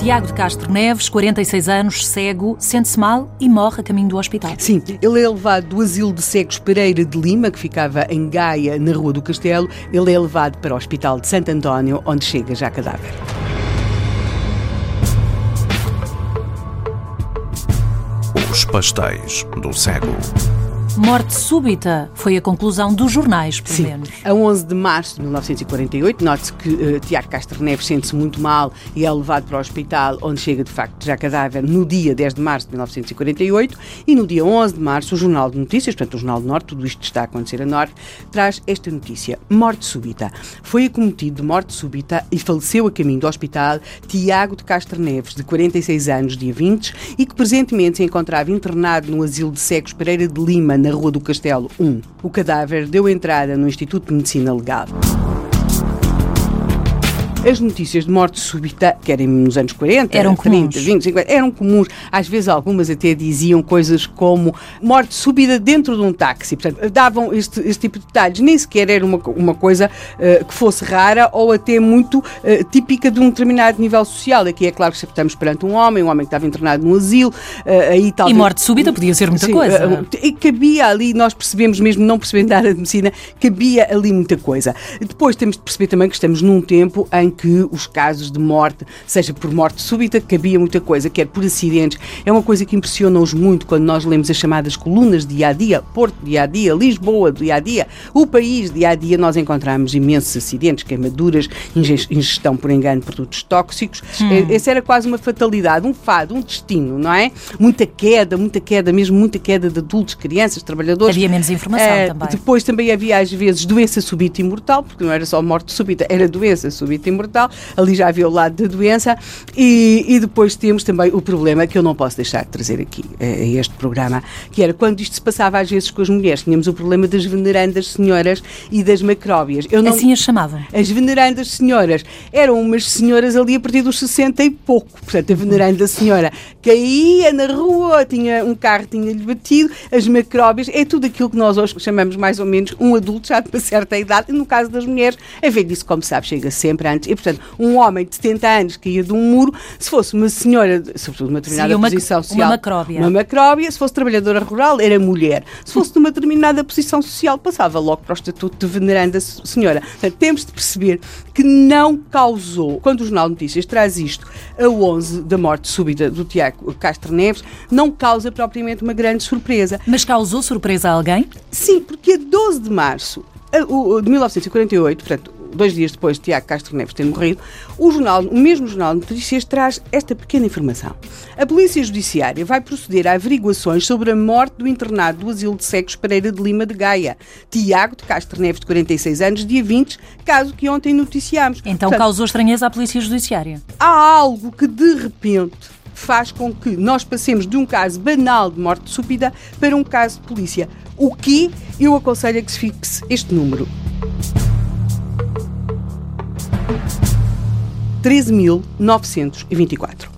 Tiago de Castro Neves, 46 anos, cego, sente-se mal e morre a caminho do hospital. Sim, ele é levado do asilo de cegos Pereira de Lima, que ficava em Gaia, na Rua do Castelo. Ele é levado para o Hospital de Santo António, onde chega já cadáver. Os pastéis do cego. Morte súbita foi a conclusão dos jornais, pelo Sim. menos. A 11 de março de 1948, note-se que uh, Tiago Castro Neves sente-se muito mal e é levado para o hospital, onde chega de facto já cadáver no dia 10 de março de 1948 e no dia 11 de março o Jornal de Notícias, portanto o Jornal do Norte, tudo isto está a acontecer a Norte, traz esta notícia. Morte súbita. Foi acometido de morte súbita e faleceu a caminho do hospital Tiago de Castro Neves, de 46 anos, dia 20, e que presentemente se encontrava internado no asilo de cegos Pereira de Lima, na Rua do Castelo 1. O cadáver deu entrada no Instituto de Medicina Legal. As notícias de morte súbita, que eram nos anos 40, Eram 30, comuns. 20, 50, eram comuns. Às vezes algumas até diziam coisas como morte súbita dentro de um táxi. Portanto, davam este, este tipo de detalhes. Nem sequer era uma, uma coisa eh, que fosse rara ou até muito eh, típica de um determinado nível social. Aqui é claro que estamos perante um homem, um homem que estava internado num asilo. eh, aí talvez... E morte súbita podia ser muita Sim, coisa. eh, e cabia ali, nós percebemos, mesmo não percebendo nada de medicina, cabia ali muita coisa. Depois temos de perceber também que estamos num tempo em que os casos de morte, seja por morte súbita, cabia muita coisa, quer por acidentes. É uma coisa que impressiona-nos muito quando nós lemos as chamadas colunas de dia a dia, Porto dia a dia, Lisboa dia a dia, o país dia a dia, nós encontramos imensos acidentes, queimaduras, inge- ingestão por engano de produtos tóxicos. Eh, Essa era quase uma fatalidade, um fado, um destino, não é? Muita queda, muita queda, mesmo muita queda de adultos, crianças, trabalhadores. Havia menos informação Eh, também. Depois também havia às vezes doença súbita e mortal, porque não era só morte súbita, era doença súbita e mortal. Ali já havia o lado da doença. E, e depois temos também o problema que eu não posso deixar de trazer aqui eh, a este programa, que era quando isto se passava às vezes com as mulheres, tínhamos o problema das venerandas senhoras e das macróbias. Eu não, Assim as chamavam. as venerandas senhoras eram umas senhoras ali a partir dos 60 e pouco. Portanto, a veneranda senhora caía na rua, tinha um carro tinha-lhe batido, as macróbias, é tudo aquilo que nós hoje chamamos mais ou menos um adulto já de uma certa idade. E no caso das mulheres, a velhice, como sabe, chega sempre antes. E, portanto, um homem de 70 anos caía de um muro, se fosse uma senhora, de- sobretudo uma determinada Seria uma- posição uma social, macróbia. uma macróbia, se fosse trabalhadora rural, era mulher. Se fosse de uma determinada posição social, passava logo para o estatuto de veneranda se- senhora. Portanto, temos de perceber que não causou, quando o Jornal de Notícias traz isto, a 11 da morte súbita do Tiago Castro Neves, não causa propriamente uma grande surpresa. Mas causou surpresa a alguém? Sim, porque a 12 de março de 1948, portanto, dois dias depois de Tiago Castro Neves ter morrido, o, jornal, o mesmo Jornal de Notícias traz esta pequena informação. A Polícia Judiciária vai proceder a averiguações sobre a morte do internado do Asilo de Cegos Pereira de Lima de Gaia, Tiago de Castro Neves, de 46 anos, dia 20, caso que ontem noticiámos. Então Portanto, causou estranheza à Polícia Judiciária. há algo que de repente faz com que nós passemos de um caso banal de morte súbita para um caso de polícia. O que eu aconselho a que se fixe este número. 13.924.